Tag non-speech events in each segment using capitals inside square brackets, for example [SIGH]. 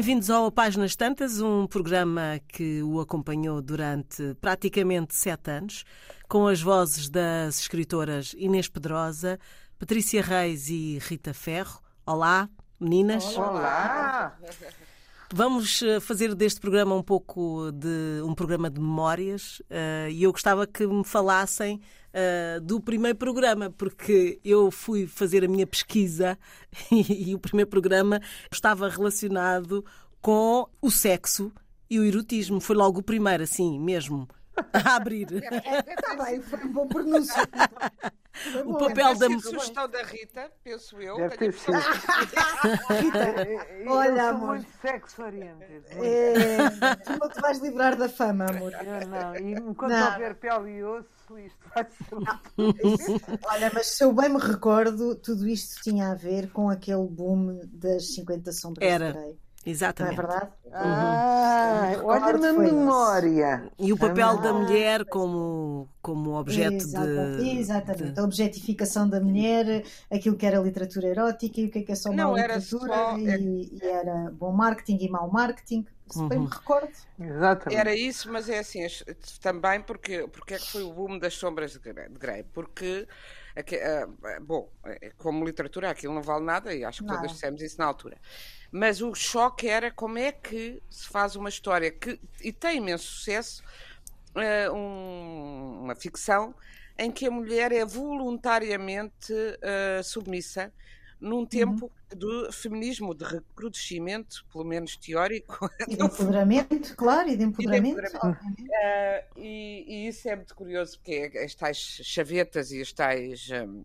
Bem-vindos ao Páginas Tantas, um programa que o acompanhou durante praticamente sete anos, com as vozes das escritoras Inês Pedrosa, Patrícia Reis e Rita Ferro. Olá, meninas. Olá! Vamos eh, fazer deste programa um pouco de um programa de memórias uh, e eu gostava que me falassem uh, do primeiro programa, porque eu fui fazer a minha pesquisa [LAUGHS] e, e o primeiro programa estava relacionado com o sexo e o erotismo. Foi logo o primeiro, assim mesmo, a abrir. Está [LAUGHS] bem, foi um bom pronúncio. [LAUGHS] O papel da. Sugestão da Rita, penso eu. Deve tenho ter a sido. Rita, Eu olha, sou amor. muito sexo oriented. É, tu não te vais livrar da fama, amor. Eu não. E enquanto Não. houver pele e osso, isto. [LAUGHS] Olha, mas se eu bem me recordo, tudo isto tinha a ver com aquele boom das 50 sombras Era. de Grey. Não é Exatamente. verdade? Ah, Uhum. olha-me a Claro que foi isso. memória. E o papel Ah. da mulher como, como objeto Exata- de. Exatamente. de- A objetificação da mulher, aquilo que era literatura erótica e o que é que é só Não, era literatura só- e, e era bom marketing e mau marketing. Se bem Uhum. me recordo. Exatamente. Era isso, mas é assim, as- também porque, porque é que foi o boom das sombras de Grey? Porque, aque- ah, bom, eh, como literatura aquilo não vale nada e acho que Não. todas dissemos isso na altura. Mas o choque era como é que se faz uma história que, e tem imenso sucesso, um- uma ficção em que a mulher é voluntariamente eh, submissa num tempo do feminismo, de recrudescimento, pelo menos teórico, [LAUGHS] E de empoderamento, claro, e de empoderamento. empoderamento. obviamente. Ah, e, e isso é muito curioso, porque é as tais chavetas e as tais, hum,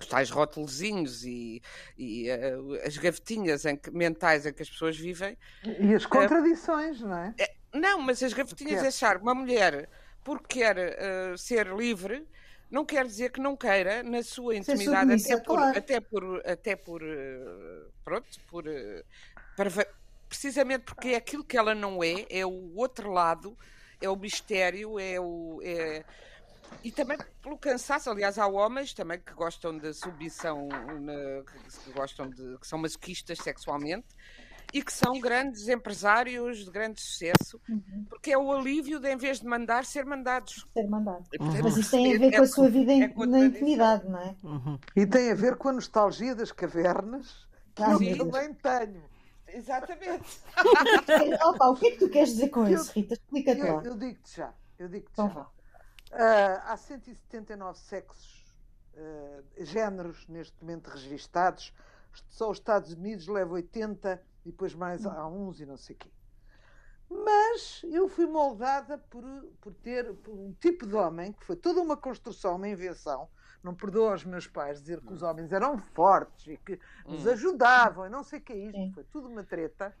os tais rótulozinhos e, e, ah, as gavetinhas em que- mentais em que as pessoas vivem. E as contradições, não é? Não, mas as gavetinhas quê? é achar uma mulher porque quer ah, ser livre. Não quer dizer que não queira na sua intimidade, submissa, até por, claro. até por, até por, ah, pronto, por, ah, para precisamente porque é aquilo que ela não é, é o outro lado, é o mistério, é o. é- E também pelo cansaço, aliás, há homens também que gostam de submissão, que gostam de. que são masoquistas sexualmente e que são grandes empresários de grande sucesso, Uhum. porque é o alívio de, em vez de mandar, ser mandados. Ser mandado. E, portanto, Mas isso tem a ver é com a sua vida é na intimidade, não é? Uhum. E tem a ver com a nostalgia das cavernas, que Ah, eu também tenho. Exatamente. [LAUGHS] Opa, o que é que tu queres dizer com Eu- isso, Rita? Explica-te lá. eu digo-te já. Eu digo-te Então já. Ah, há 179 sexos, ah, géneros neste momento registados. Só os Estados Unidos levam 80 e depois mais há uns e não sei quê. Mas eu fui moldada por, por ter por um tipo de homem que foi toda uma construção, uma invenção. Não perdoa aos meus pais dizer que os homens eram fortes e que nos Hum. ajudavam e não sei o que é isto. Foi tudo uma treta.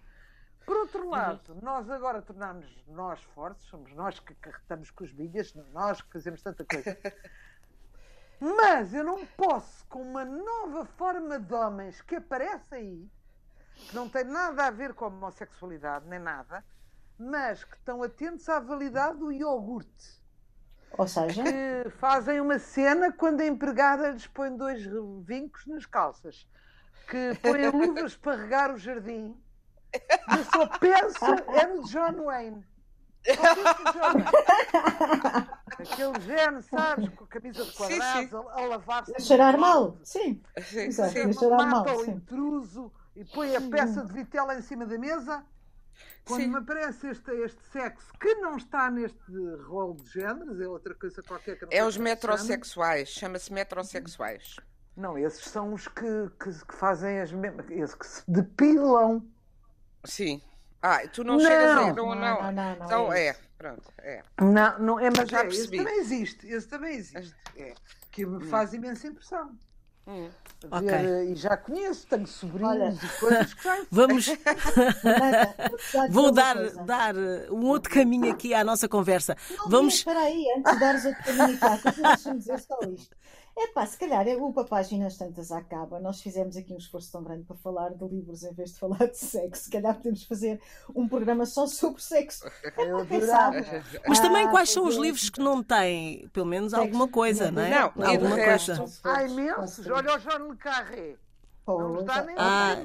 Por outro lado, nós agora tornamos nós fortes, somos nós que carretamos com os bilhas, nós que fazemos tanta coisa. [LAUGHS] Mas eu não posso, com uma nova forma de homens que aparece aí, que não tem nada a ver com a homossexualidade, nem nada, mas que estão atentos à validade do iogurte. Ou seja, Que fazem uma cena quando a empregada lhes põe dois vincos nas calças. Que põem luvas para regar o jardim. Eu só penso é no John Wayne. Só penso no John Wayne. Aquele género, sabes, com a camisa de Sim, quadrados, sim. a, a lavar-se. a cheirar mal. Sim. Sim, Exato. sim. a cheirar mal, mata o sim. intruso e põe a peça de vitela em cima da mesa. Quando Sim. me aparece este, este sexo que não está neste rol de géneros, é outra coisa qualquer que eu não É os metrosexuais, chama-se metrosexuais. Não, esses são os que, que, que fazem as mesmas. Esses que se depilam. Sim. Ah, tu não, Não. chegas aí, não, Não, não. não, não, não então é é, pronto, é. Não, não é, mas Já é, esse percebi. também existe. Esse também existe. É, que me faz imensa impressão. A Ok. ver, eh, e já conheço, tenho sobrinhos Olha. e coisas que [LAUGHS] Vamos, [LAUGHS] vou dar, dar um outro caminho aqui à nossa conversa. Não, Vamos. Espera aí, antes de dares outro caminho cá, deixa-me dizer só isto. É pá, se calhar o Papáginas Tantas acaba. Nós fizemos aqui um esforço tão grande para falar de livros em vez de falar de sexo. Se calhar podemos fazer um programa só sobre sexo. É quem sabe. Mas também Ah, quais são os é. livros que não têm, pelo menos, alguma coisa, não é? Não, e de alguma resto- coisa. Há imensos. Olha o John Le Carré. Não nos dá nem Ah,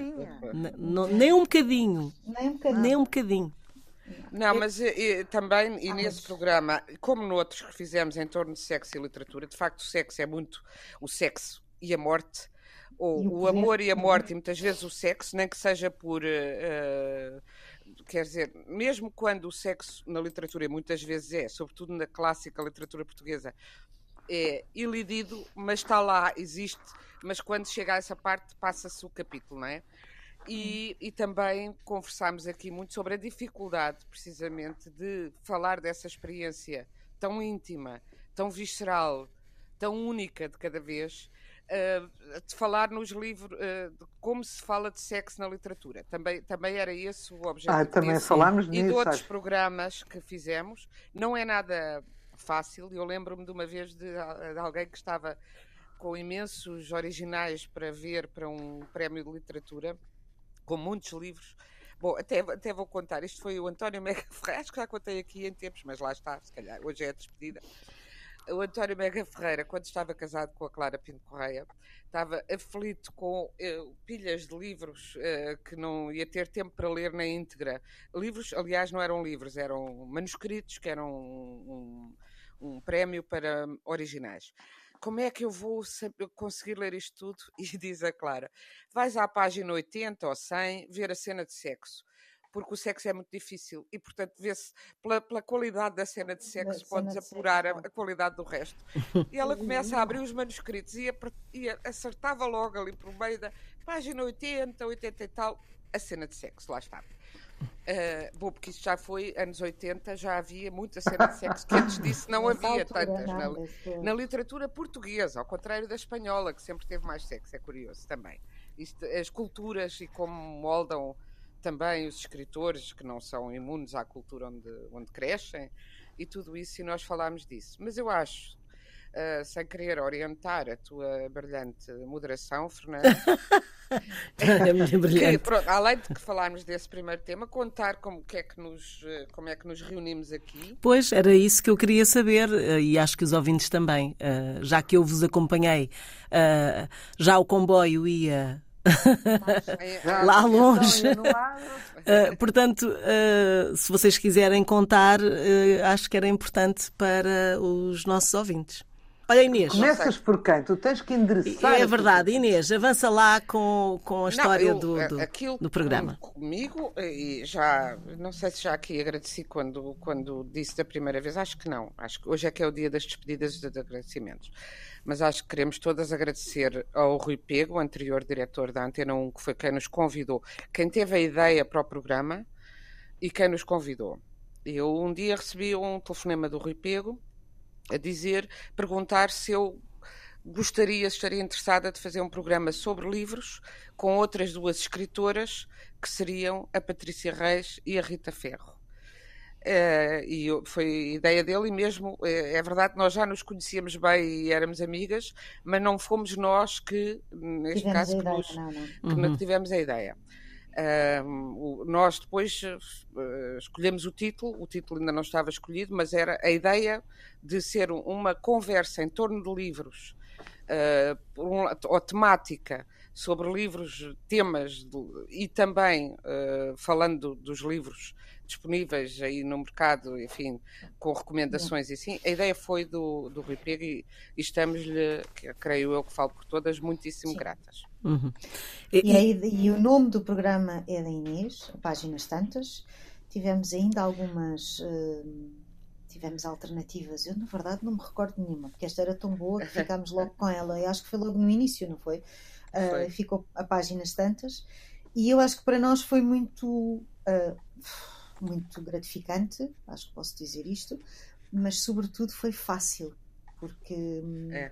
uma não- nem um bocadinho. Nem um bocadinho. Nem um bocadinho. Não, mas eh, eh, também, e Ah, nesse mas- programa, como noutros que fizemos em torno de sexo e literatura, de facto o sexo é muito o sexo e a morte, ou E o o, amor e a morte, e muitas vezes o sexo, nem que seja por. eh, quer dizer, mesmo quando o sexo na literatura muitas vezes é, sobretudo na clássica literatura portuguesa, é ilidido, mas está lá, existe, mas quando chega a essa parte passa-se o capítulo, não é? E, e também conversámos aqui muito sobre a dificuldade, precisamente, de falar dessa experiência tão íntima, tão visceral, tão única de cada vez, eh, de falar nos livros, eh, de como se fala de sexo na literatura. Também, também era esse o objetivo. Ah, também desse falámos e de nisso. outros acho. programas que fizemos. Não é nada fácil. Eu lembro-me de uma vez de, de alguém que estava com imensos originais para ver para um prémio de literatura, com muitos livros. Bom, até, até vou contar. Isto foi o António Mega Ferreira. Acho que já contei aqui em tempos, mas lá está, se calhar. Hoje é a despedida. O António Mega Ferreira, quando estava casado com a Clara Pinto Correia, estava aflito com eh, pilhas de livros eh, que não ia ter tempo para ler na íntegra. Livros, aliás, não eram livros, eram manuscritos, que eram um, um, um prémio para originais. Como é que eu vou conseguir ler isto tudo? [LAUGHS] E diz a Clara: vais à página 80 ou 100 ver a cena de sexo. Porque o sexo é muito difícil e, portanto, vê-se pela, pela qualidade da cena de sexo, cena podes de sexo, apurar a, a qualidade do resto. E ela [LAUGHS] começa a abrir os manuscritos e, apre- e a- acertava logo ali por meio da página 80, 80 e tal, a cena de sexo, lá está. Uh, bom, porque isso já foi anos 80, já havia muita cena de sexo que antes disso não havia tantas. Na, na literatura portuguesa, ao contrário da espanhola, que sempre teve mais sexo, é curioso também. Isto, as culturas e como moldam também os escritores, que não são imunes à cultura onde, onde crescem, e tudo isso, e nós falámos disso. Mas eu acho, ah, sem querer orientar a tua brilhante moderação, Fernando, [LAUGHS] É muito que, brilhante. pronto, além de que falarmos desse primeiro tema, contar como, é que nos, eh, como é que nos reunimos aqui. Pois, era isso que eu queria saber eh, e acho que os ouvintes também. Eh, Já que eu vos acompanhei, eh, já o comboio ia [LAUGHS] Eh, Lá longe. Uh, [LAUGHS] portanto, uh, se vocês quiserem contar, uh, acho que era importante para os nossos ouvintes. Olha, Inês. Começas por quem? Tu tens que endereçar. É verdade, Inês, avança lá com, com a história Não, eu, do, a- do, aquilo do programa. com- Comigo, e já, não sei se já aqui agradeci quando, quando disse da primeira vez, acho que não. Acho que hoje é que é o dia das despedidas e dos agradecimentos. Mas acho que queremos todas agradecer ao Rui Pego, o anterior diretor da Antena 1, que foi quem nos convidou, quem teve a ideia para o programa e quem nos convidou. Eu um dia recebi um telefonema do Rui Pego a dizer, perguntar se eu gostaria, se estaria interessada de fazer um programa sobre livros com outras duas escritoras, que seriam a Patrícia Reis e a Rita Ferro. Eh, e foi ideia dele, e mesmo eh, é verdade que nós já nos conhecíamos bem e éramos amigas, mas não fomos nós que, neste Tivemos caso, que ideia, nos, não, não. que não tivemos a ideia. O- nós depois eh, escolhemos o título, o título ainda não estava escolhido, mas era a ideia de ser um- uma conversa em torno de livros, por um ou temática sobre livros, temas, de- e também falando dos livros disponíveis aí no mercado, enfim, com recomendações e assim. A ideia foi do, do Rui Pego e, e estamos-lhe, creio eu que falo por todas, muitíssimo Sim. gratas. Uhum. E- E, aí- e o nome do programa é da Inês, páginas tantas. Tivemos ainda algumas. hum, tivemos alternativas. Eu, na verdade, não me recordo nenhuma, porque esta era tão boa que [LAUGHS] ficámos logo com ela. Eu acho que foi logo no início, não foi? Ah, Foi. ficou a páginas tantas. E eu acho que para nós foi muito. ah, muito gratificante, acho que posso dizer isto, mas sobretudo foi fácil, porque É.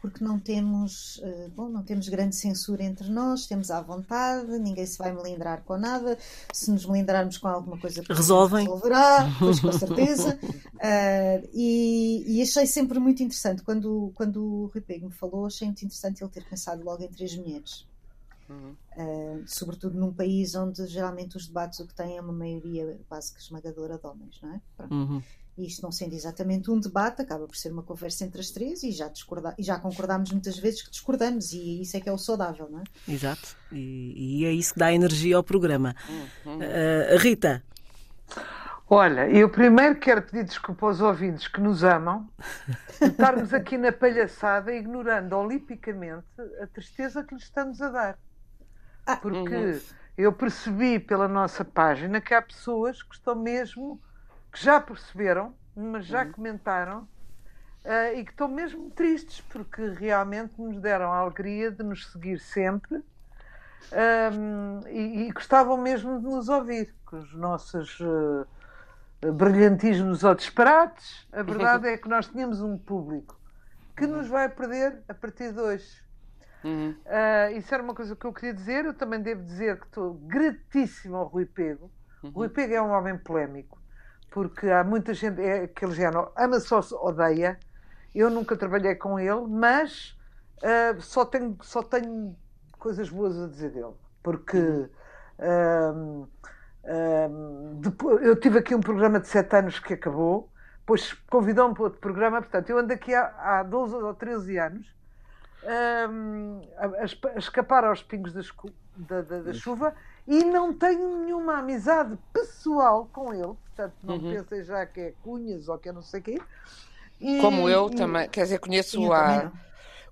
porque não temos, eh, bom, não temos grande censura entre nós, temos à vontade, ninguém se vai melindrar com nada. Se nos melindrarmos com alguma coisa, Resolvem. resolverá, pois com certeza. Ah, [LAUGHS] e, e achei sempre muito interessante quando, quando o Rui Pego me falou, achei muito interessante ele ter pensado logo em três mulheres. Uhum. Uh, sobretudo num país onde geralmente os debates o que têm é uma maioria quase que esmagadora de homens, não é? Uhum. E isto não sendo exatamente um debate, acaba por ser uma conversa entre as três e já, discorda e já concordámos muitas vezes que discordamos, e isso é que é o saudável, não é? Exato. E, e é isso que dá energia ao programa. Uhum. Uh, Rita. Olha, eu primeiro quero pedir desculpa aos ouvintes que nos amam de [LAUGHS] estarmos aqui na palhaçada ignorando olimpicamente a tristeza que lhes estamos a dar. Ah, Porque uhum. eu percebi pela nossa página que há pessoas que estão mesmo que já perceberam, mas já uhum. comentaram uh, e que estão mesmo tristes porque realmente nos deram a alegria de nos seguir sempre um, e, e, gostavam mesmo de nos ouvir com os nossos uh, brilhantismos ou disparates. A verdade [LAUGHS] é que nós tínhamos um público que nos vai perder a partir de hoje. Uhum. Uh, isso era uma coisa que eu queria dizer. Eu também devo dizer que estou gratíssimo ao Rui Pego. Uhum. Rui Pego é um homem polémico porque há muita gente, é aquele género, ama só se odeia. Eu nunca trabalhei com ele, mas uh, só, tenho, só tenho coisas boas a dizer dele. Porque uh, uh, depois, eu tive aqui um programa de sete anos que acabou, depois convidou-me para outro programa, portanto, eu ando aqui há, há 12 ou 13 anos a, a, escapar aos pingos da, da, da, da chuva e não tenho nenhuma amizade pessoal com ele, portanto não uhum. pensem já que é cunhas ou que é não sei quê. E, Como eu e... também, quer dizer, conheço há,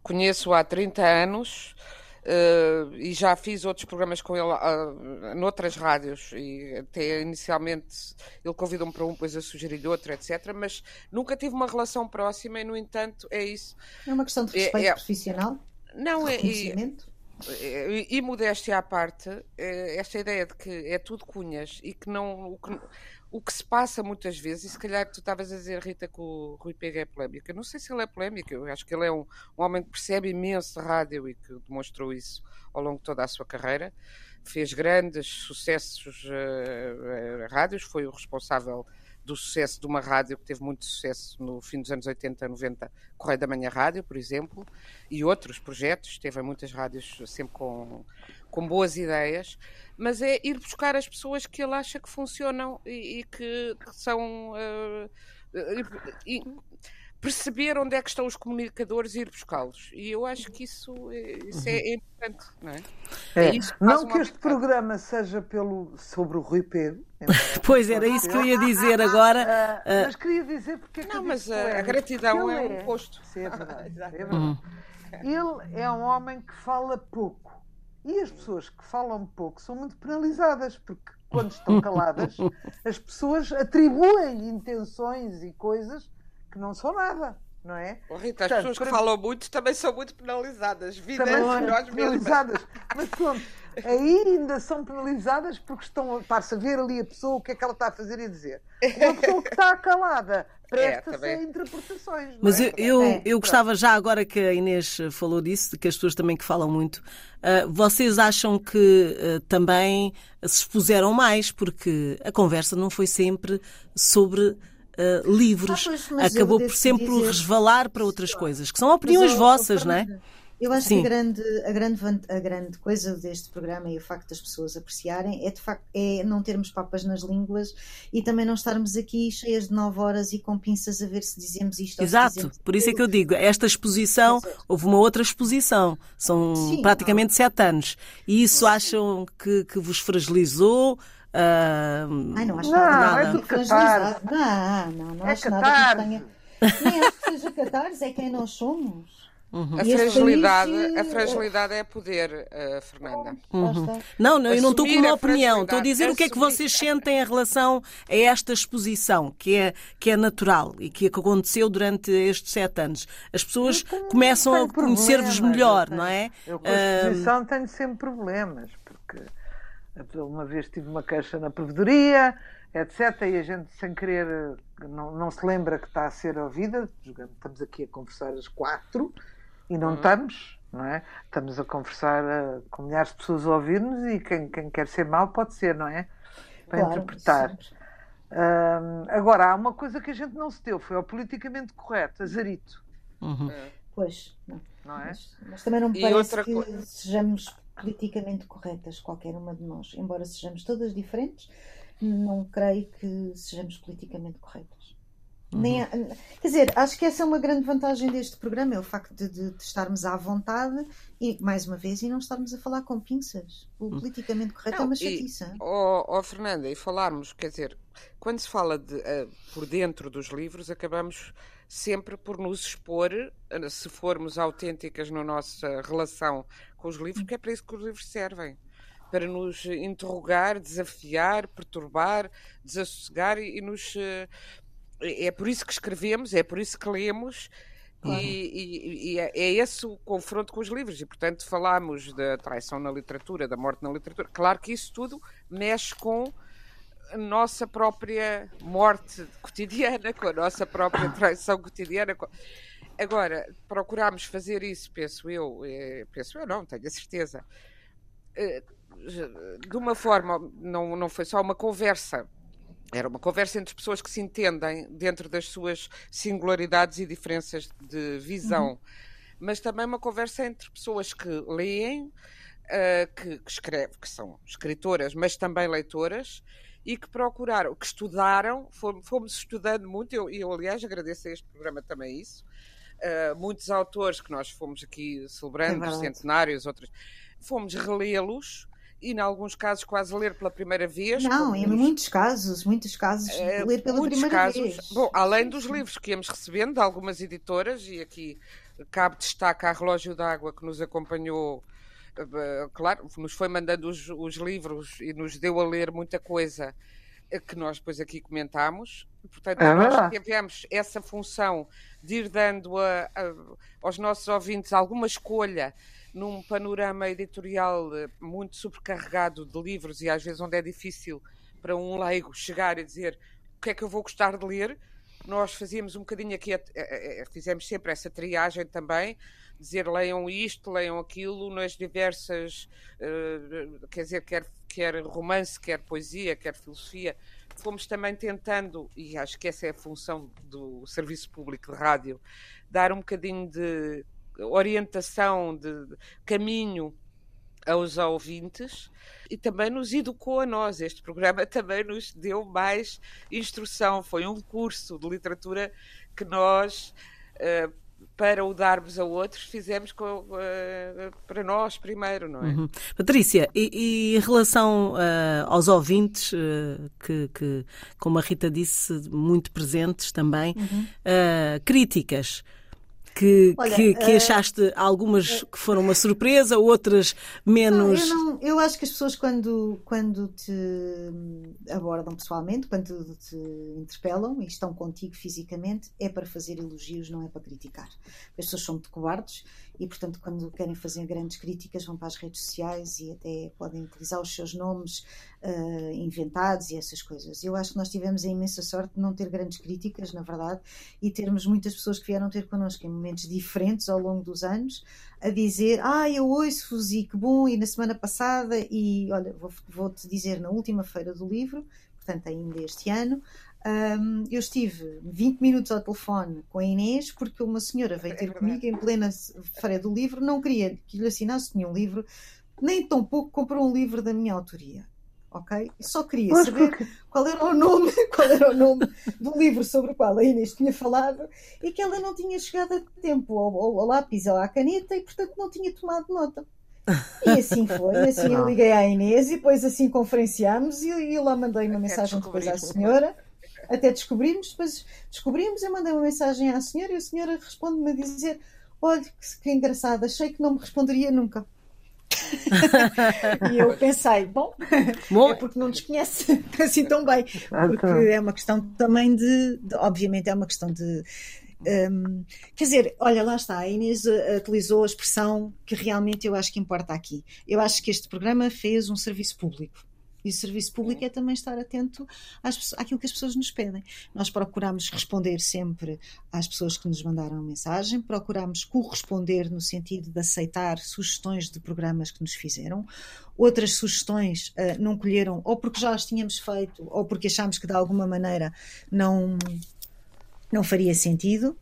conheço há 30 anos uh, e já fiz outros programas com ele uh, noutras rádios e até inicialmente ele convidou-me para um, depois eu sugeri outro, etc. Mas nunca tive uma relação próxima e, no entanto, é isso. É uma questão de respeito é, é... profissional? Não, é. E, e, modéstia à parte, eh, esta ideia de que é tudo cunhas e que não. O que, o que se passa muitas vezes, e se calhar tu estavas a dizer, Rita, que o Rui Pega é polémico. Eu não sei se ele é polémico, eu acho que ele é um, um homem que percebe imenso rádio e que demonstrou isso ao longo de toda a sua carreira. Fez grandes sucessos uh, uh, rádios, foi o responsável do sucesso de uma rádio que teve muito sucesso no fim dos anos 80, 90, Correio da Manhã Rádio, por exemplo, e outros projetos, teve muitas rádios sempre com, com boas ideias, mas é ir buscar as pessoas que ele acha que funcionam e, e que, que, são. Uh, e, perceber onde é que estão os comunicadores e ir buscá-los. E eu acho que isso, é, isso é, é importante, não é? É. é que não que este programa seja pelo, sobre o Rui Pedro. [LAUGHS] pois era isso que eu ia dizer agora. Uh, uh, mas queria dizer porque é Não, mas a, a gratidão é, um posto. Sim, é verdade. [LAUGHS] é verdade. Uhum. Ele é um homem que fala pouco. E as pessoas que falam pouco são muito penalizadas, porque quando estão [LAUGHS] caladas, as pessoas atribuem intenções e coisas que não são nada, não é? Oh, Rita, Portanto, as pessoas que falam muito também são muito penalizadas. Vidas nós penalizadas. Mas pronto, aí ainda são penalizadas porque estão para a ver ali a pessoa o que é que ela está a fazer e dizer. Uma pessoa que está calada presta-se é, a interpretações. Mas é? eu, eu, é, eu gostava já agora que a Inês falou disso, que as pessoas também que falam muito, uh, vocês acham que uh, também se expuseram mais, porque a conversa não foi sempre sobre uh, livros. Ah, pois, Acabou por sempre dizer... resvalar para outras coisas, que são opiniões vossas, não é? Eu acho Sim. que a grande, a, grande, a grande coisa deste programa e o facto das pessoas apreciarem é de facto é não termos papas nas línguas e também não estarmos aqui cheias de nove horas e com pinças a ver se dizemos isto Exato, dizemos por isso é que eu digo, esta exposição, houve uma outra exposição, são Sim, praticamente não. sete anos, e isso acham que, que vos fragilizou? Uh, Ai, não acho não, nada. É tudo catarse. Não, não, não é acho catarse. nada que tenha. Nem acho que seja catarse, é quem nós somos. Uhum. A, fragilidade, país... a fragilidade é poder, uh, Fernanda. Uhum. Não, não, eu não estou com uma opinião. Estou a dizer o que é que vocês sentem em relação a esta exposição, que é, que é natural e que aconteceu durante estes sete anos. As pessoas começam a conhecer-vos melhor, tenho, não é? Eu com a exposição uh... tenho sempre problemas, porque uma vez tive uma queixa na provedoria, etc. E a gente, sem querer, não, não se lembra que está a ser ouvida. Estamos aqui a conversar às quatro e não uhum. estamos, não é? Estamos a conversar uh, com milhares de pessoas a ouvir-nos e quem, quem quer ser mal pode ser, não é? Para claro, interpretar. Agora, há uma coisa que a gente não se deu, foi ao politicamente correto, azarito. Uhum. Pois, não. não é? Mas, mas, também não me parece que co... sejamos politicamente corretas, qualquer uma de nós. Embora sejamos todas diferentes, não creio que sejamos politicamente corretas. Nem, quer dizer, acho que essa é uma grande vantagem deste programa, é o facto de, de, de, estarmos à vontade e, mais uma vez, e não estarmos a falar com pinças. O hum. politicamente correto não, é uma chatice. Ó oh, oh, Fernanda, e falarmos, quer dizer, quando se fala de, uh, por dentro dos livros, acabamos sempre por nos expor, uh, se formos autênticas na nossa relação com os livros, porque é para isso que os livros servem para nos interrogar, desafiar, perturbar, desassossegar e, e nos uh, é por isso que escrevemos, é por isso que lemos. Claro. E, e, e, é, é esse o confronto com os livros, e portanto falámos da traição na literatura, da morte na literatura. Claro que isso tudo mexe com a nossa própria morte cotidiana, com a nossa própria traição cotidiana. Agora, procurámos fazer isso, penso eu, é, penso eu não, tenho a certeza, eh, de uma forma, não, não foi só uma conversa. Era uma conversa entre pessoas que se entendem dentro das suas singularidades e diferenças de visão, uhum. mas também uma conversa entre pessoas que leem, uh, que, que escrevem, que são escritoras, mas também leitoras, e que procuraram, que estudaram, fomos, fomos estudando muito, e eu, eu, aliás agradeço a este programa também isso, uh, muitos autores que nós fomos aqui celebrando, é centenários, outros, fomos relê-los e, em alguns casos, quase ler pela primeira vez. Não, em muitos casos, muitos casos, é, ler pela primeira casos, vez. Bom, além dos livros que íamos recebendo de algumas editoras, e aqui cabe destacar a Relógio d'Água, que nos acompanhou, eh, claro, nos foi mandando os, os livros e nos deu a ler muita coisa eh, que nós depois aqui comentámos. Portanto, é nós tivemos essa função de ir dando a, a, aos nossos ouvintes alguma escolha num panorama editorial eh, muito sobrecarregado de livros e às vezes onde é difícil para um leigo chegar e dizer o que é que eu vou gostar de ler, nós fazíamos um bocadinho aqui, fizemos sempre essa triagem também, dizer leiam isto, leiam aquilo, nas diversas, eh, quer dizer, quer, quer romance, quer poesia, quer filosofia, fomos também tentando, e acho que essa é a função do Serviço Público de Rádio, dar um bocadinho de orientação, de caminho aos ouvintes e também nos educou a nós. Este programa [LAUGHS] também nos deu mais instrução. Foi um curso de literatura que nós, uh, para o darmos a outros, fizemos com, uh, para nós primeiro, não é? Uhum. Patrícia, e, e, em relação uh, aos ouvintes, que, que, como a Rita disse, muito presentes também, uhum. críticas que, Olha, que, que uh, achaste algumas que foram uma surpresa, outras menos. Não, eu, não, eu acho que as pessoas, quando, quando te abordam pessoalmente, quando te interpelam e estão contigo fisicamente, é para fazer elogios, não é para criticar. As pessoas são muito cobardes e, portanto, quando querem fazer grandes críticas, vão para as redes sociais e até podem utilizar os seus nomes uh, inventados e essas coisas. Eu acho que nós tivemos a imensa sorte de não ter grandes críticas, na verdade, e termos muitas pessoas que vieram ter connosco em momentos diferentes ao longo dos anos a dizer: Ah, eu ouço-vos e que bom, e na semana passada, e olha, vou-te vou dizer, na última feira do livro, portanto, ainda este ano. Um, eu estive 20 minutos ao telefone com a Inês porque uma senhora veio ter é comigo em plena feira do livro, não queria que lhe assinasse nenhum livro, nem tão pouco comprou um livro da minha autoria. Ok? Só queria saber qual era o nome, [LAUGHS] qual era o nome do livro sobre o qual a Inês tinha falado e que ela não tinha chegado a tempo ao, ao, ao lápis ou à caneta e portanto não tinha tomado nota. E assim foi, [LAUGHS] assim eu liguei à Inês e depois assim conferenciámos e eu lá mandei uma mensagem depois à senhora até descobrirmos, depois descobrimos, eu mandei uma mensagem à senhora e a senhora responde-me a dizer: Olha, que, que engraçado, achei que não me responderia nunca. [LAUGHS] e eu pensei, bom, bom, é porque não nos conhece [LAUGHS] assim tão bem, porque é uma questão também de, de obviamente é uma questão de um, quer dizer, olha, lá está, a Inês uh, utilizou a expressão que realmente eu acho que importa aqui. Eu acho que este programa fez um serviço público. E o serviço público é também estar atento às, àquilo que as pessoas nos pedem. Nós procuramos responder sempre às pessoas que nos mandaram mensagem, procuramos corresponder no sentido de aceitar sugestões de programas que nos fizeram. Outras sugestões uh, não colheram, ou porque já as tínhamos feito, ou porque achámos que de alguma maneira não, não faria sentido.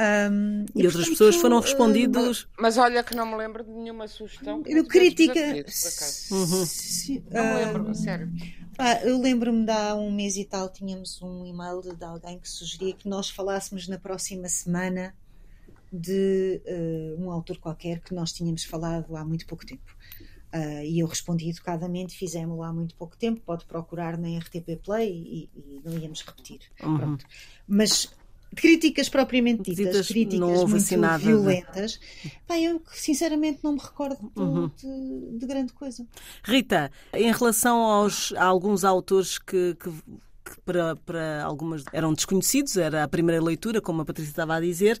Um, e, e, outras portanto, pessoas foram respondidos. Mas, mas, olha que não me lembro de nenhuma sugestão. Eu crítica. Uhum. Não me lembro, sério. eu lembro-me de há um mês e tal, tínhamos um e-mail de, de alguém que sugeria que nós falássemos na próxima semana de uh, um autor qualquer que nós tínhamos falado há muito pouco tempo. Uh, e eu respondi educadamente, fizemos-lo há muito pouco tempo, pode procurar na RTP Play e, e não íamos repetir. Uhum. Mas críticas propriamente ditas, Ditas, críticas muito assim nada, violentas, pá, eu sinceramente não me recordo uhum. de, de, grande coisa. Rita, em relação aos, a alguns autores que, que que para, para algumas eram desconhecidos, era a primeira leitura, como a Patrícia estava a dizer,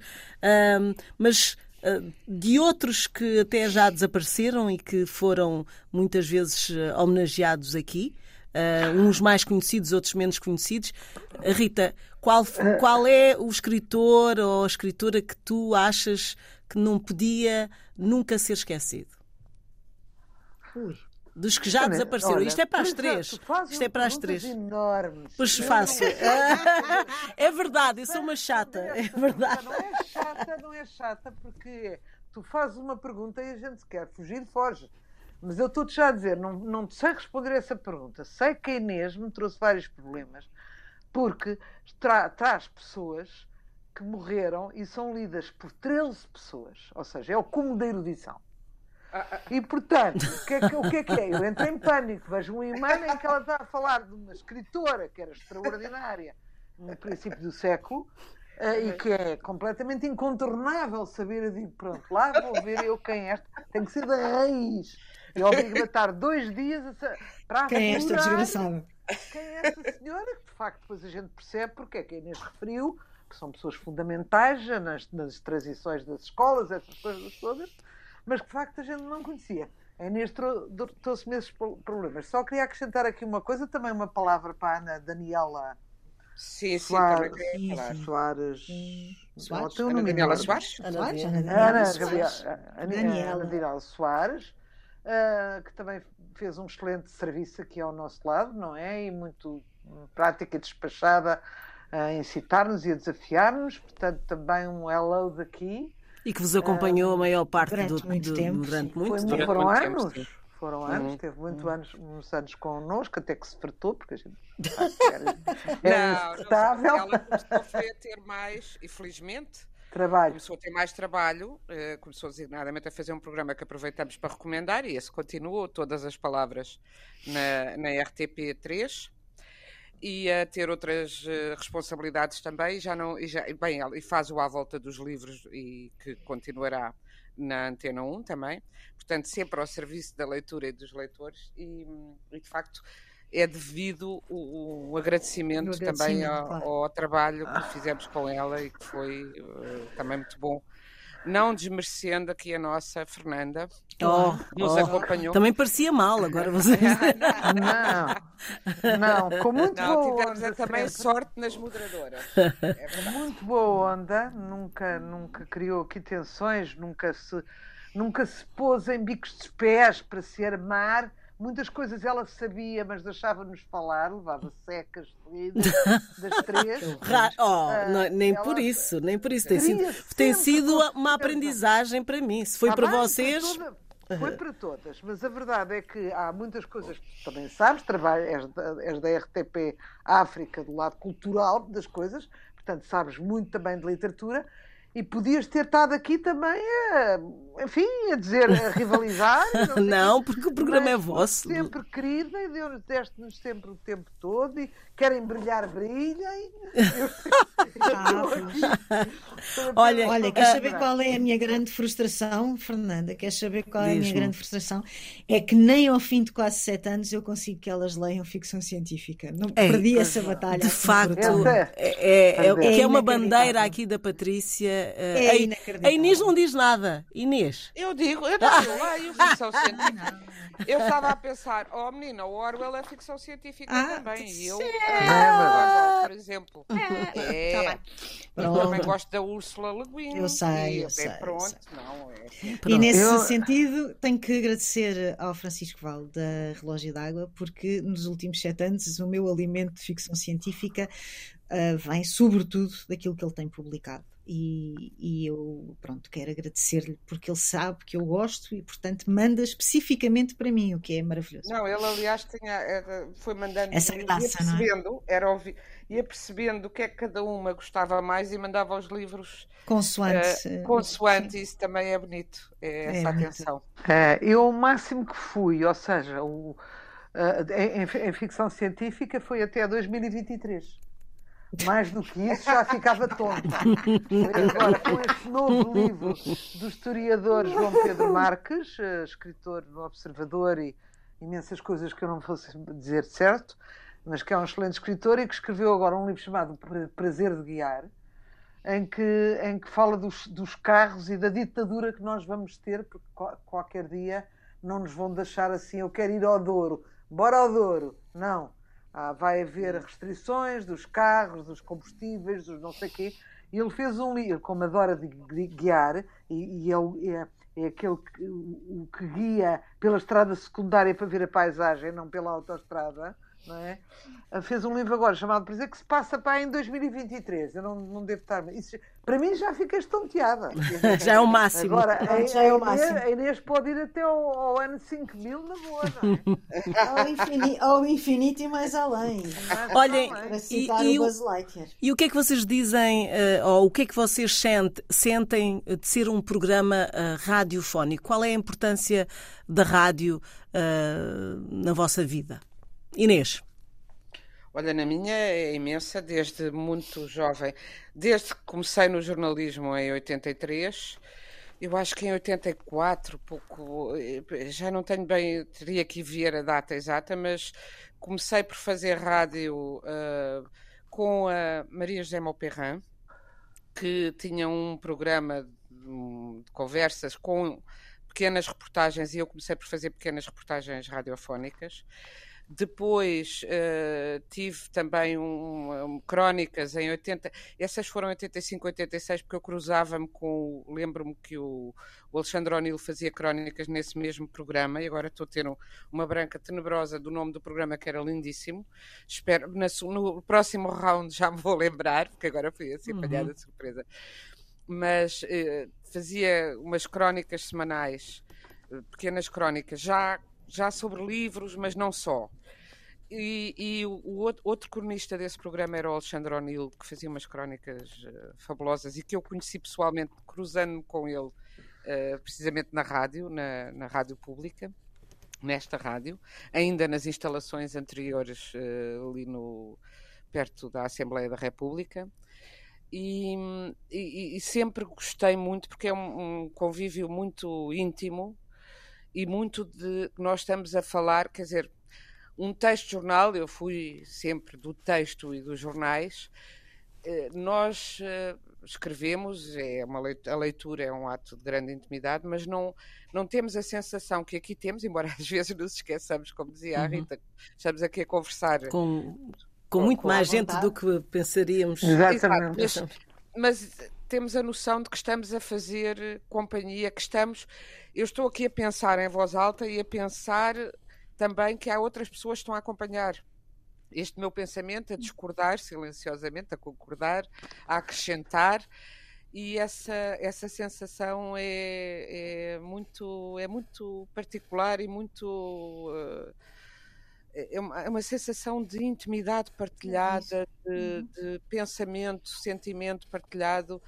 mas ah, de outros que até já desapareceram e que foram muitas vezes ah, homenageados aqui, uh, uns mais conhecidos, outros menos conhecidos. Rita, qual, [LAUGHS] qual é o escritor ou a escritora que tu achas que não podia nunca ser esquecido? Ui. Dos que já desapareceram. Olha, Isto é para as três. Isto é para as três. Enormes. Pois faço. [LAUGHS] é verdade, eu sou uma chata. É verdade. Não é chata, não é chata, porque tu fazes uma pergunta e a gente quer fugir, foge. Mas eu estou-te já a dizer, não, não sei responder a essa pergunta. Sei que a Inês me trouxe vários problemas, porque tra traz pessoas que morreram e são lidas por 13 pessoas. Ou seja, é o cúmulo da erudição. E, portanto, o que, é que, o que, é que é? Eu entro em pânico, vejo um e-mail em que ela está a falar de uma escritora que era extraordinária no princípio do século uh, e que é completamente incontornável saber. Eu digo, pronto, lá vou ver eu quem é esta. Tem que ser da raiz. Eu obrigo a estar dois dias a, para Quem é esta desgraçada? Quem é esta senhora? Que de facto depois a gente percebe porque é que a Inês referiu, que são pessoas fundamentais nas, nas transições das escolas, essas coisas todas mas que de facto a gente não conhecia. A Inês trouxe-me esses problemas. Só queria acrescentar aqui uma coisa, também uma palavra para a Ana Daniela sim, sim, Soares. Sim, sim. Soares. Soares. Ana Daniela Soares? Ana Daniela Soares, uh, que também fez um excelente serviço aqui ao nosso lado, não é? E muito prática e despachada a incitar-nos e a desafiar-nos. Portanto, também um hello daqui. E que vos acompanhou a maior parte durante do, muito do, tempo. Durante muito Foi, tempo. Foram anos. Tempo, foram anos, uhum. teve muitos uhum. anos, muitos anos connosco, até que se fartou, porque a gente [LAUGHS] era, era não, não, ela começou a ter mais, infelizmente, trabalho. começou a ter mais trabalho, eh, começou designadamente a fazer um programa que aproveitamos para recomendar, e esse continuou, todas as palavras na, na RTP3 e a ter outras uh, responsabilidades também, já não, e já, bem, e faz o à volta dos livros e que continuará na Antena 1 também, portanto sempre ao serviço da leitura e dos leitores e, e de facto é devido o, o agradecimento, agradecimento, também ao, claro. ao, trabalho que fizemos com ela e que foi uh, também muito bom não desmerecendo aqui a nossa Fernanda, que oh, nos oh. acompanhou. Também parecia mal, agora [LAUGHS] vocês. não, não, com muito não, boa tivemos onda também sempre. sorte nas moderadoras. [LAUGHS] É muito boa onda, nunca, nunca criou aqui tensões, nunca se, nunca se pôs em bicos de pés para se armar Muitas coisas ela sabia, mas deixava-nos falar, levava [LAUGHS] secas, das [LAUGHS] três. oh, uh, não, nem ela... por isso, nem por isso. Tem sido, tem sido uma aprendizagem para mim. Se foi ah, para bem, vocês. Foi, toda, foi para todas, mas a verdade é que há muitas coisas que também sabes, da, és da RTP África, do lado cultural das coisas, portanto sabes muito também de literatura e podias ter estado aqui também a, enfim, a dizer, a rivalizar. [LAUGHS] Não, não porque o programa é vosso. Sempre querida e deste-nos sempre o tempo todo e querem brilhar, brilhem. [LAUGHS] [LAUGHS] olha, olha, queres saber qual é a minha grande frustração, Fernanda? Queres saber qual é a minha grande frustração? É que nem ao fim de quase sete anos eu consigo que elas leiam ficção científica. Não é, perdi essa batalha. De facto, é, é, é, que é uma bandeira aqui da Patrícia. É a, a Inês não diz nada. Inês. Eu digo, eu não leio ficção [LAUGHS] científica. Eu estava a pensar, oh menina, o Orwell é ficção científica ah, também. E eu é, por exemplo. É. é. Tá eu também gosto da Ursula Le Guin. Eu sei, eu sei. Pronto, sei. não é. E nesse eu... sentido, tenho que agradecer ao Francisco Val da Relógio d'Água, porque nos últimos sete anos o meu alimento de ficção científica uh, vem sobretudo daquilo que ele tem publicado e, e, eu, pronto, quero agradecer-lhe porque ele sabe que eu gosto e, portanto, manda especificamente para mim, o que é maravilhoso. Não, ele, aliás, tinha, foi mandando. Essa graça, ia percebendo, não é? era ouvi, ia percebendo o que é que cada uma gostava mais e mandava os livros consoante. Uh, consoante, isso também é bonito, é essa é, atenção. É, eu, o máximo que fui, ou seja, o, uh, em, em ficção científica, foi até 2023. Mais do que isso, já ficava tonta. Agora, com este novo livro do historiador João Pedro Marques, escritor no Observador e imensas coisas que eu não vou dizer certo, mas que é um excelente escritor e que escreveu agora um livro chamado Prazer de Guiar, em que, em que fala dos, dos carros e da ditadura que nós vamos ter, porque qualquer dia não nos vão deixar assim, eu quero ir ao Douro, bora ao Douro. Não ah, vai haver restrições dos carros, dos combustíveis, dos não sei o quê. E ele fez um livro, como adora de guiar, e, e ele é, é aquele que, o, que guia pela estrada secundária para ver a paisagem, não pela autoestrada não é? Ah, fez um livro agora chamado Prazer que se passa para em 2023. Eu não, não devo estar. Isso, para mim já fica estonteada. [LAUGHS] já é o máximo. Agora, a, já é o máximo. A Inês pode ir até ao, ao ano 5000 na boa, não é? ao, infinito, ao infinito e mais além. Olhem, e, e, o, e o que é que vocês dizem, uh, ou o que é que vocês sente, sentem de ser um programa uh, radiofónico? Qual é a importância da rádio uh, na vossa vida? Inês. Olha, na minha é imensa, desde muito jovem. Desde que comecei no jornalismo em 83, eu acho que em 84, pouco, já não tenho bem, teria que ver a data exata, mas comecei por fazer rádio uh, com a Maria José Mauperrin, que tinha um programa de, de conversas com pequenas reportagens e eu comecei por fazer pequenas reportagens radiofónicas. Depois uh, tive também um, um, crónicas em 80, essas foram 85, 86, porque eu cruzava-me com, lembro-me que o, o Alexandre O'Neill fazia crónicas nesse mesmo programa, e agora estou a ter um, uma branca tenebrosa do nome do programa que era lindíssimo. Espero, na, no próximo round já me vou lembrar, porque agora fui assim apanhada uhum. de surpresa. Mas uh, fazia umas crónicas semanais, uh, pequenas crónicas, já já sobre livros, mas não só. E, e o, o, outro cronista desse programa era o Alexandre O'Neill, que fazia umas crónicas uh, fabulosas e que eu conheci pessoalmente, cruzando-me com ele, uh, precisamente na rádio, na, na rádio pública, nesta rádio, ainda nas instalações anteriores, uh, ali no, perto da Assembleia da República. E, e, e sempre gostei muito, porque é um, um convívio muito íntimo e muito de nós estamos a falar, quer dizer um texto de jornal, eu fui sempre do texto e dos jornais, eh, nós eh, escrevemos, é uma leitura, a leitura é um ato de grande intimidade, mas não, não temos a sensação que aqui temos, embora às [LAUGHS] vezes nos esqueçamos, como dizia a uhum. Rita, uhum. estamos aqui a conversar. Com, com, com muito com mais gente do que pensaríamos. Exatamente. Mas, mas temos a noção de que estamos a fazer companhia, que estamos. Eu estou aqui a pensar em voz alta e a pensar também que há outras pessoas que estão a acompanhar este meu pensamento, a discordar silenciosamente, a concordar, a acrescentar. E essa, essa sensação é, é, muito, é muito particular e muito. Uh, é, uma, é uma sensação de intimidade partilhada, de, uhum. de pensamento, sentimento partilhado.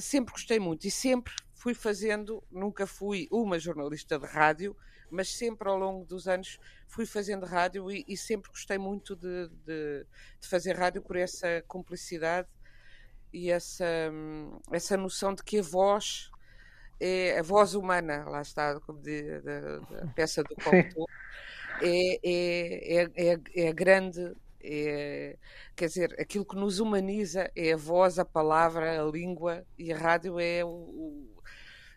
Sempre gostei muito e sempre fui fazendo, nunca fui uma jornalista de rádio, mas sempre ao longo dos anos fui fazendo rádio e, e sempre gostei muito de, de, de, fazer rádio por essa cumplicidade e essa, essa noção de que a voz é a voz humana, lá está, como diz a, [LAUGHS] peça do compositor, é, é, é, é, é grande é, quer dizer, aquilo que nos humaniza é a voz, a palavra, a língua e a rádio é o,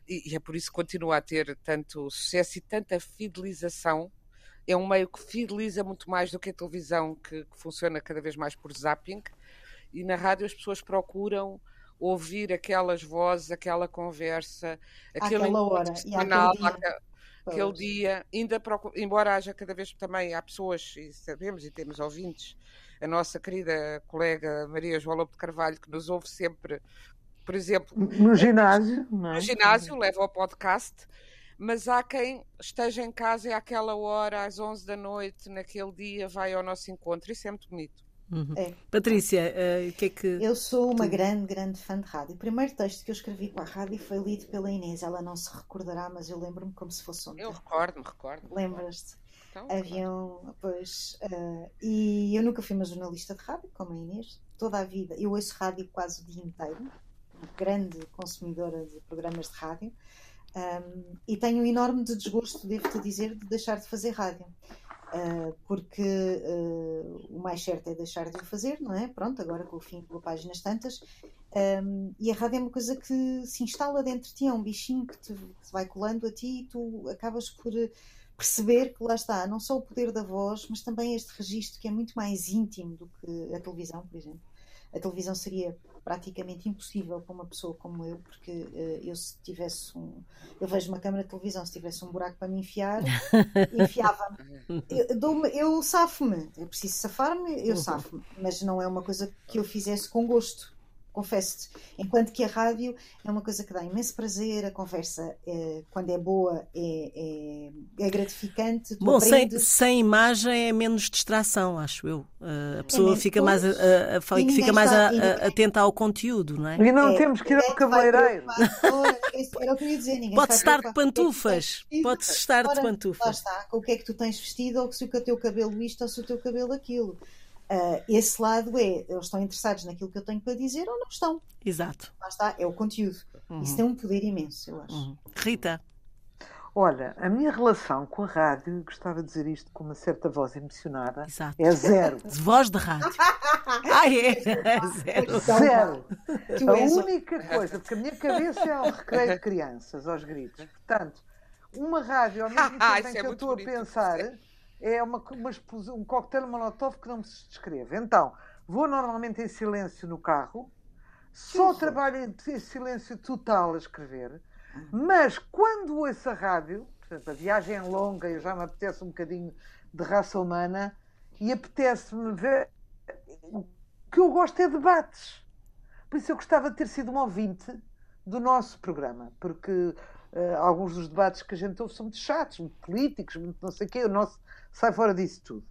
e, é por isso que continua a ter tanto sucesso e tanta fidelização. É um meio que fideliza muito mais do que a televisão, que, que funciona cada vez mais por zapping. E na rádio as pessoas procuram ouvir aquelas vozes, aquela conversa, aquele aquela hora, semanal, aquele dia. Ainda procura, embora haja cada vez também há pessoas, e sabemos e temos ouvintes, a nossa querida colega Maria João Lobo de Carvalho, que nos ouve sempre por exemplo. No ginásio, não é? No ginásio, leva o podcast, mas há quem esteja em casa e àquela hora, às 11 da noite, naquele dia, vai ao nosso encontro. Isso é muito bonito. Uhum. É. Patrícia, uh, o que é que. Eu sou uma tu... grande, grande fã de rádio. O primeiro texto que eu escrevi para a rádio foi lido pela Inês. Ela não se recordará, mas eu lembro-me como se fosse ontem. Eu recordo-me, recordo. Lembras-te? Então, Avião, pois. Uh, e eu nunca fui uma jornalista de rádio, como a Inês. Toda a vida. Eu ouço rádio quase o dia inteiro. Grande consumidora de programas de rádio. Um, e tenho um enorme desgosto, devo-te dizer, de deixar de fazer rádio. Uh, porque uh, o mais certo é deixar de o fazer, não é? Pronto, agora com o fim de páginas tantas. E a rádio é uma coisa que se instala dentro de ti, é um bichinho que te vai colando a ti e tu acabas por perceber que lá está, não só o poder da voz, mas também este registro que é muito mais íntimo do que a televisão, por exemplo. A televisão seria praticamente impossível para uma pessoa como eu, porque uh, eu se tivesse um. Eu vejo uma câmara de televisão, se tivesse um buraco para me enfiar, [LAUGHS] enfiava-me. Eu, eu safo-me, eu preciso safar-me, eu uhum. safo-me, mas não é uma coisa que eu fizesse com gosto confesso-te. Enquanto que a rádio é uma coisa que dá imenso prazer, a conversa, é, quando é boa, é, é, é gratificante. Bom, sem, sem, imagem é menos distração, acho eu. A pessoa é fica mais, a, a, a fica mais está, atenta ao conteúdo, não é? E não é, temos que ir ao cabeleireiro. Era o que eu ia dizer. Pode-se estar de pantufas. Pode-se estar de pantufas. Lá está, com o que é que tu tens vestido, ou se o teu cabelo isto, ou se o teu cabelo aquilo. Uh, esse lado é, eles estão interessados naquilo que eu tenho para dizer ou não estão. Exato. Lá está, é o conteúdo. Uhum. Isso tem um poder imenso, eu acho. Uhum. Rita. Olha, a minha relação com a rádio, gostava de dizer isto com uma certa voz emocionada, Exato. é zero. Voz de rádio. [LAUGHS] ah, é? é zero. Zero. a única coisa, porque a minha cabeça é um recreio de crianças, aos gritos. Portanto, uma rádio, ao mesmo [LAUGHS] tempo em que é eu estou a pensar é uma, uma um coquetel molotov que não se descreve. Então, vou normalmente em silêncio no carro, só Sim. trabalho em silêncio total a escrever, mas quando ouço a rádio, portanto, a viagem é longa, eu já me apetece um bocadinho de raça humana e apetece-me ver. O que eu gosto é debates. Por isso eu gostava de ter sido um ouvinte do nosso programa, porque uh, alguns dos debates que a gente ouve são muito chatos, muito políticos, muito não sei o quê. O nosso sai fora disso tudo.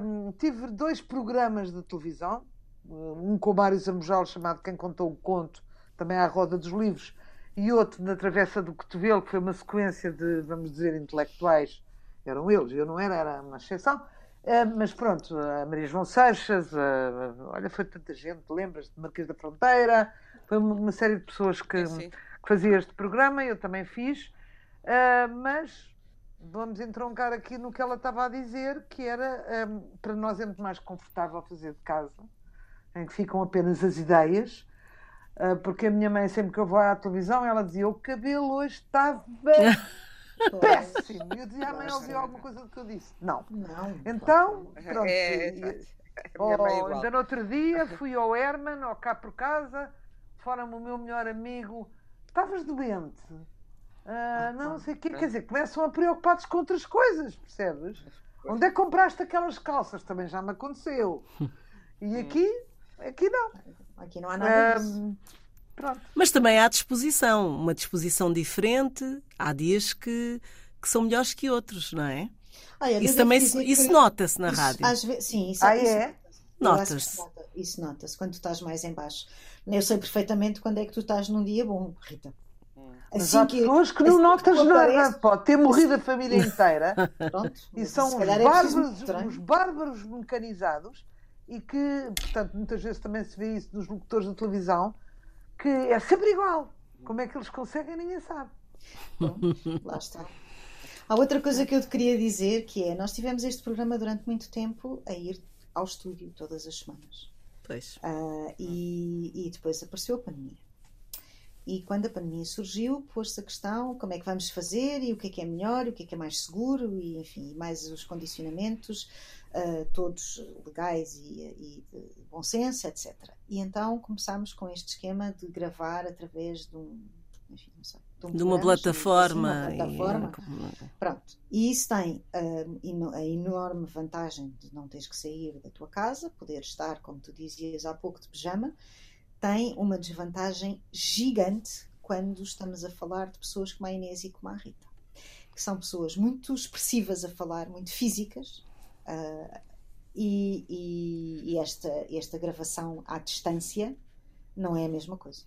Um, tive dois programas de televisão, um com o Mário Zambojal chamado Quem Contou o Conto, também à Roda dos Livros, e outro na Travessa do Cotovelo, que foi uma sequência de, vamos dizer, intelectuais. Eram eles, eu não era, era uma exceção. Uh, mas pronto, a Maria João Seixas, uh, olha, foi tanta gente, lembras-te de Marquês da Fronteira, foi uma, uma série de pessoas que, que fazia este programa, eu também fiz, uh, mas vamos entroncar aqui no que ela estava a dizer, que era um, para nós é muito mais confortável fazer de casa, em que ficam apenas as ideias, uh, porque a minha mãe, sempre que eu vou à televisão, ela dizia: O cabelo hoje estava [LAUGHS] péssimo. E eu dizia: A mãe ouviu alguma coisa do que eu disse? Não. Não. Então, pronto. É, é, oh, ainda no outro dia [LAUGHS] fui ao Herman, ao cá por casa, fora-me o meu melhor amigo. Estavas doente? Ah, não, não sei o quê. Quer dizer, começam a preocupar-se com outras coisas, percebes? Onde é que compraste aquelas calças? Também já me aconteceu. [LAUGHS] E aqui, aqui não. Aqui não há nada disso. Pronto. Mas também há disposição, uma disposição diferente. Há dias que, que são melhores que outros, não é? isso também isso nota-se na isso, rádio. Às vezes, sim, isso, ah, é? Nota-se. Isso nota-se quando tu estás mais em baixo. Eu sei perfeitamente quando é que tu estás num dia bom, Rita. Mas assim há pessoas que, que não notas nada. Pode ter morrido a família [LAUGHS] inteira. Pronto, e são os é bárbaros, é os bárbaros mecanizados e que, portanto, muitas vezes também se vê isso nos locutores de televisão, que é sempre igual. Como é que eles conseguem, ninguém sabe. Bom, lá está. Há outra coisa que eu te queria dizer, que é, nós tivemos este programa durante muito tempo a ir ao estúdio todas as semanas. Pois. Uh, e, e depois apareceu a pandemia. E quando a pandemia surgiu, pôs-se a questão como é que vamos fazer e o que é que é melhor, e o que é que é mais seguro, e enfim, mais os condicionamentos, uh, todos legais e, e, de bom senso, etc. E então começámos com este esquema de gravar através de um. Enfim, não sei, de, um de uma plataforma. Assim, uma plataforma. E... Pronto. E isso tem uh, a enorme vantagem de não teres que sair da tua casa, poder estar, como tu dizias há pouco, de pijama tem uma desvantagem gigante quando estamos a falar de pessoas como a Inês e como a Rita, que são pessoas muito expressivas a falar, muito físicas, uh, e, e, e, esta, esta gravação à distância não é a mesma coisa.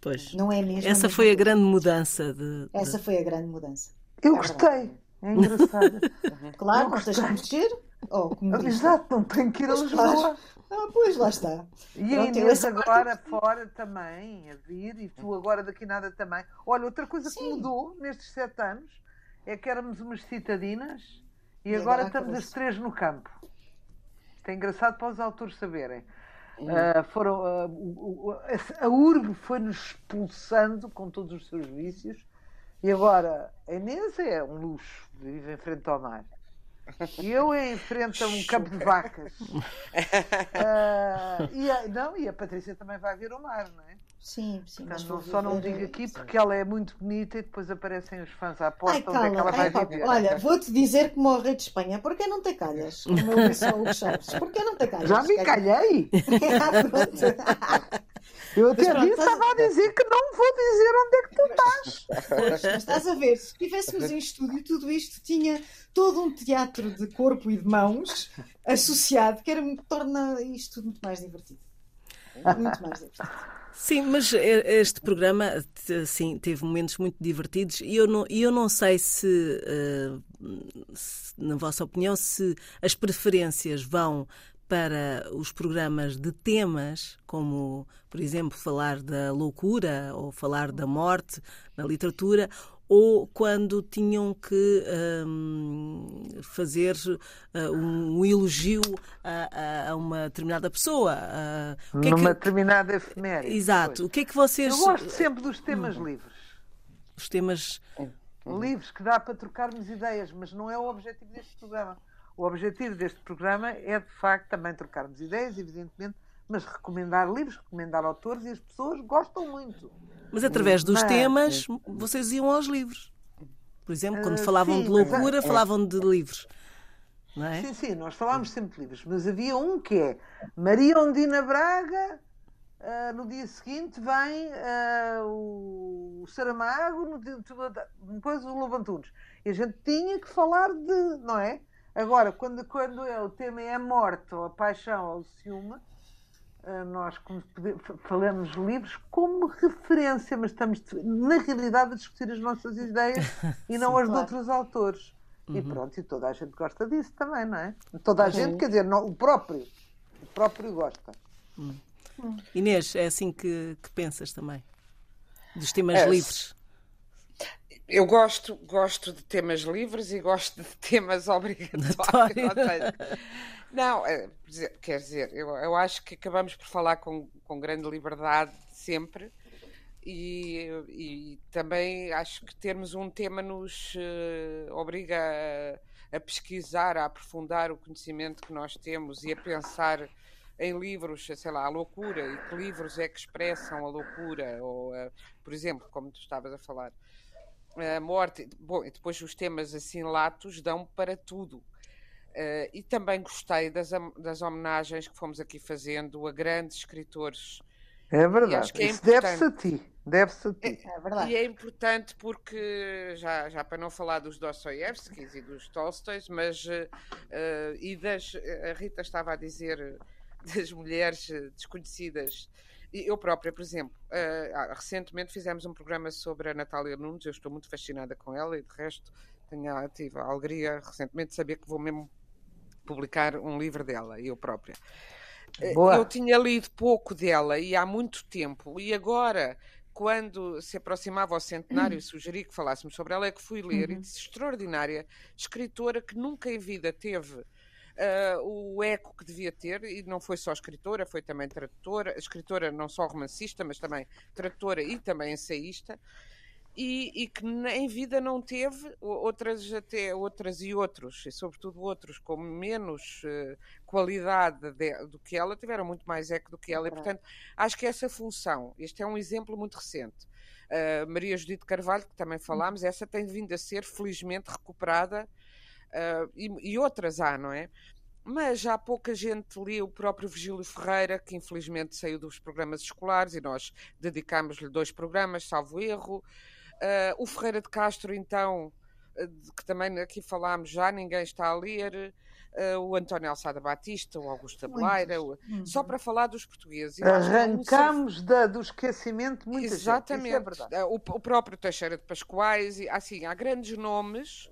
Pois. Não é mesmo Essa foi a grande mudança. De, de... Essa foi a grande mudança. Eu é gostei. É engraçado. [LAUGHS] claro, não tens que mexer. Oh, Exato, não tenho que ir a Lisboa. Ah, pois lá está. E a Inês agora fora também, a vir, e tu agora daqui nada também. Olha, outra coisa Sim. que mudou nestes sete anos é que éramos umas citadinas e, e agora, agora estamos as três no campo. É engraçado para os autores saberem. Uh, foram, uh, a URB foi-nos expulsando com todos os seus vícios e agora a Inês é um luxo, vive em frente ao mar. E eu em frente a um campo de vacas. Uh, [LAUGHS] e a, não, e a Patrícia também vai ver o mar, não é? Sim, sim. Portanto, só não digo aqui porque ela é muito bonita e depois aparecem os fãs à porta ai, onde é que ela vai ai, viver. Olha, vou-te dizer o rei de Espanha, porquê não te calhas? Como eu disse ao Chaves, porquê não te calhas? Já me calhei! [LAUGHS] [LAUGHS] eu até pronto, estava a dizer que não vou dizer onde é que tu estás. Pois, mas estás a ver, se estivéssemos em estúdio, tudo isto tinha todo um teatro de corpo e de mãos associado, que era, torna isto tudo muito mais divertido. Muito mais divertido. Sim, mas este programa sim, teve momentos muito divertidos e eu não, eu não sei se, uh, se, na vossa opinião, se as preferências vão para os programas de temas, como, por exemplo, falar da loucura ou falar da morte na literatura, ou quando tinham que um, fazer uh, um, elogio a, a, uma determinada pessoa. Uh, Numa é que... determinada efeméride. Exato. Pois. O que é que vocês. Eu gosto sempre dos temas hum. livres. Os temas. Livres, que dá para trocarmos ideias, mas não é o objetivo deste programa. O objetivo deste programa é, de facto, também trocarmos ideias, evidentemente, mas recomendar livros, recomendar autores e as pessoas gostam muito. Mas através dos mas, temas, vocês iam aos livros. Por exemplo, quando uh, falavam sim, de loucura, mas, é, falavam de livros. Não é? Sim, sim, nós falámos sempre de livros, mas havia um que é Maria Ondina Braga. Uh, no dia seguinte vem uh, o Saramago, no dia, depois o Lobo Antunes. E a gente tinha que falar de, não é? Agora, quando, quando é, o tema é a morte, ou a paixão, ou o ciúme, nós falamos livros como referência, mas estamos, na realidade, a discutir as nossas ideias [LAUGHS] e não Sim, as claro. de outros autores. Uhum. E pronto, e toda a gente gosta disso também, não é? Toda a uhum. gente, quer dizer, não, o próprio, o próprio gosta. Uhum. Inês, é assim que, que pensas também? Dos temas é, livres? Eu gosto, gosto de temas livres e gosto de temas [LAUGHS] obrigatórios. [LAUGHS] Não, é, quer dizer, eu, eu acho que acabamos por falar com, com grande liberdade sempre. E, e, também acho que termos um tema nos uh, obriga a, a, pesquisar, a aprofundar o conhecimento que nós temos e a pensar em livros, sei lá, a loucura e que livros é que expressam a loucura, ou, uh, por exemplo, como tu estavas a falar, a morte. Bom, e depois os temas assim latos dão para tudo. Uh, e também gostei das, das homenagens que fomos aqui fazendo a grandes escritores. É verdade, é isso deve-se a ti. Deve-se a ti. É, é, verdade. E é importante porque, já, já para não falar dos Dostoiévskis e dos Tolstóis, mas uh, uh, e das, a Rita estava a dizer [LAUGHS] das mulheres desconhecidas. Eu própria, por exemplo, uh, recentemente fizemos um programa sobre a Natália Nunes, eu estou muito fascinada com ela e de resto tenho, tive a alegria recentemente de saber que vou mesmo publicar um livro dela, eu própria. Eh, Boa. Eu tinha lido pouco dela e há muito tempo, e agora, quando se aproximava ao centenário, [CLEARS THROAT] sugeri que falássemos sobre ela, é que fui ler uhum. e disse extraordinária, escritora que nunca em vida teve. Uh, o eco que devia ter, e não foi só escritora, foi também tradutora, escritora não só romancista, mas também tradutora e também ensaísta e, e, que em vida não teve outras até outras e outros e sobretudo outros com menos uh, qualidade de, do que ela tiveram muito mais eco do que ela. E portanto acho que essa função este é um exemplo muito recente. Uh, Maria Judite Carvalho que também falámos essa tem vindo a ser felizmente recuperada uh, e, e, outras há não é? Mas já pouca gente lê o próprio Virgílio Ferreira, que infelizmente saiu dos programas escolares e nós dedicámos-lhe dois programas, salvo erro. Uh, o Ferreira de Castro, então, que também aqui falámos já, ninguém está a ler. Uh, o António Alçada Batista, o Augusto Tabeleira, só para falar dos portugueses. Arrancamos da, do esquecimento muita Exatamente. Gente, é o, o, próprio Teixeira de Pascoais, e, assim, há grandes nomes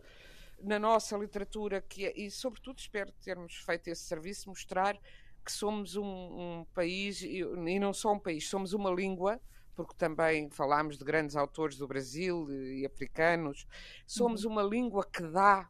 na nossa literatura que é, e sobretudo espero termos feito esse serviço, mostrar que somos um, um país, e, e não só um país, somos uma língua porque também falámos de grandes autores do Brasil e africanos. Somos uhum. uma língua que dá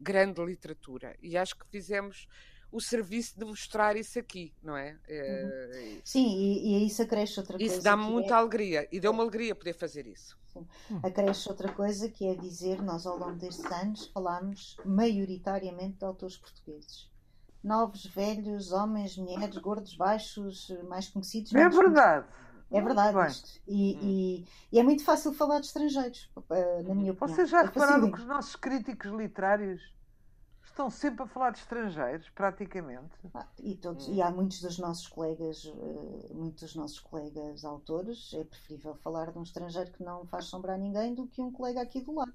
grande literatura e acho que fizemos o serviço de mostrar isso aqui, não é? é uhum. Sim, e, e isso acresce outra isso coisa. Isso dá-me muita é... alegria e deu-me alegria poder fazer isso. Sim. Acresce outra coisa que é dizer, nós ao longo destes anos falámos maioritariamente de autores portugueses. Novos, velhos, homens, mulheres, gordos, baixos, mais conhecidos. É verdade. Conhecidos. É verdade. E, hum. e, e, é muito fácil falar de estrangeiros, eh, na minha opinião. Vocês já é repararam que os nossos críticos literários estão sempre a falar de estrangeiros, praticamente? Ah, e, todos, hum. e há muitos dos nossos colegas, uh, muitos dos nossos colegas autores, é preferível falar de um estrangeiro que não faz sombra a ninguém do que um colega aqui do lado.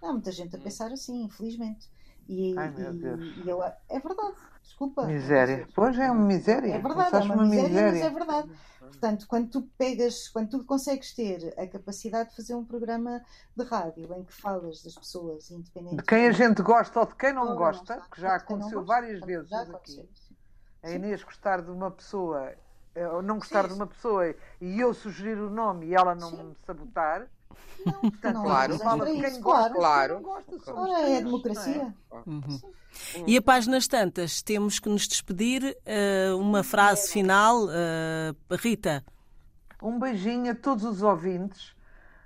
Há muita gente a hum. pensar assim, infelizmente. E, Ai, meu Deus. E eu, é verdade, desculpa. Miséria. Pois é uma miséria. É verdade, é uma, uma miséria, miséria, mas é verdade. Portanto, quando tu pegas, quando tu consegues ter a capacidade de fazer um programa de rádio em que falas das pessoas independentes. De quem a gente gosta ou de quem não, não gosta, não que já aconteceu várias vezes aqui. A Inês gostar de uma pessoa, eh, ou não gostar sim. de uma pessoa e eu sugerir o nome e ela não sim. me sabotar. Não, Portanto, não claro, fala quem isso, gosta, claro. Quem gosta, Ora, é a democracia. É? Uhum. E a páginas tantas, temos que nos despedir. Uh, uma frase final, uh, Rita. Um beijinho a todos os ouvintes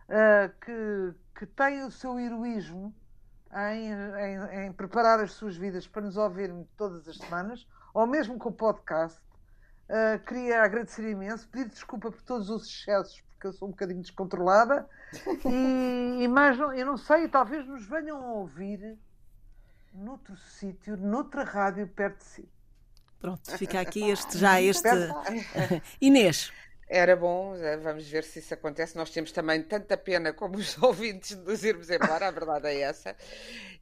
uh, que, que têm o seu heroísmo em, em, em, preparar as suas vidas para nos ouvirem todas as semanas, ou mesmo com o podcast. queria agradecer imenso, pedir desculpa por todos os excessos porque eu sou um bocadinho descontrolada. E, e mais, eu não sei, talvez nos venham a ouvir noutro sítio, noutra rádio perto de si. Pronto, fica aqui este já este. [LAUGHS] Inês. Era bom, vamos ver se isso acontece. Nós temos também tanta pena como os [LAUGHS] ouvintes de nos irmos embora, a verdade é essa.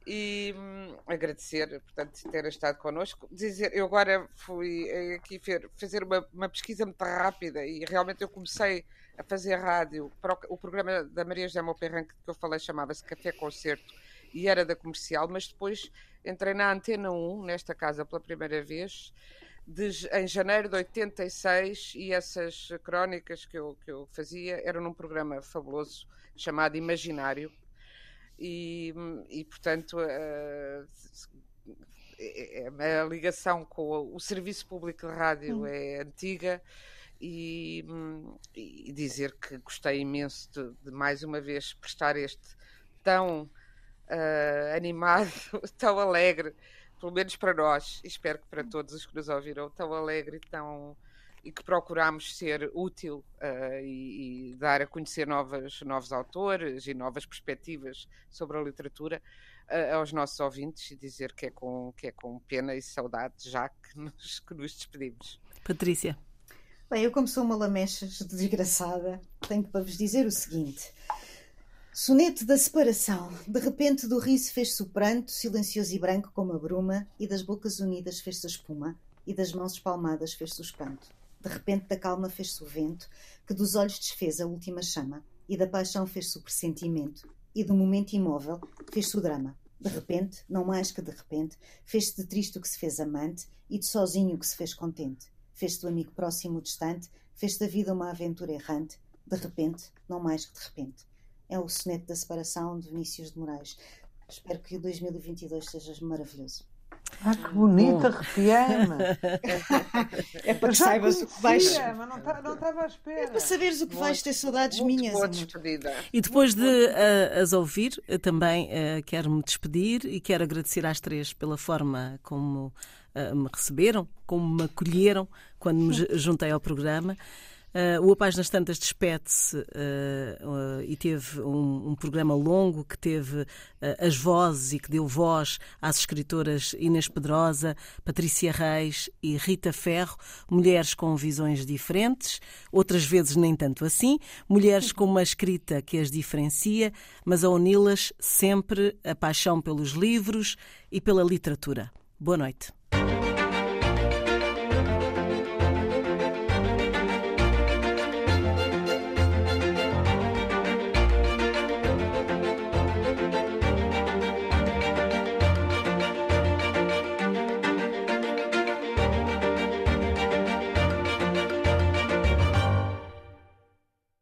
E hum, agradecer, portanto, ter estado connosco. Dizer, eu agora fui eh, aqui fazer uma, uma pesquisa muito rápida e realmente eu comecei a fazer rádio. Para o, o programa da Maria José Moperran que eu falei chamava-se Café Concerto e era da comercial, mas depois entrei na Antena 1, nesta casa pela primeira vez, de, em janeiro de 86, e essas crónicas que eu, que eu fazia eram num programa fabuloso chamado Imaginário. E, e portanto, a, a, a, ligação com o serviço público de rádio é antiga e, e dizer que gostei imenso de, de, mais uma vez prestar este tão uh, animado, [LAUGHS] tão alegre, pelo menos para nós, e espero que para todos os que nos ouviram, tão alegre e tão e que procuramos ser útil uh, e, e, dar a conhecer novas, novos autores e novas perspectivas sobre a literatura uh, aos nossos ouvintes e dizer que é com, que é com pena e saudade já que nos, que nos despedimos. Patrícia. Bem, eu como sou uma lamechas desgraçada, tenho para vos dizer o seguinte. Soneto da separação. De repente do riso fez-se o pranto, silencioso e branco como a bruma, e das bocas unidas fez-se a espuma, e das mãos espalmadas fez-se o espanto. De repente da calma fez-se o vento, que dos olhos desfez a última chama, e da paixão fez-se o pressentimento, e do momento imóvel fez-se o drama. De repente, não mais que de repente, fez-se de triste o que se fez amante, e de sozinho o que se fez contente fez-te do amigo próximo distante, fez da vida uma aventura errante, de repente, não mais que de repente. É o soneto da separação de Vinícius de Moraes. Espero que o 2022 seja maravilhoso. Ah, que bonito, arrepiei-me. é para que saibas o que vais. Mas não tá, estava à espera. É para saberes o que vais ter saudades muito minhas. Boa despedida. E depois de uh, as ouvir, também uh, quero me despedir e quero agradecer às três pela forma como uh, me receberam, como me acolheram quando me [LAUGHS] juntei ao programa. Uh, o A Páginas Tantas despede-se uh, uh, e teve um, um, programa longo que teve as vozes e que deu voz às escritoras Inês Pedrosa, Patrícia Reis e Rita Ferro, mulheres com visões diferentes, outras vezes nem tanto assim, mulheres com uma escrita que as diferencia, mas a uni-las sempre a paixão pelos livros e pela literatura. Boa noite.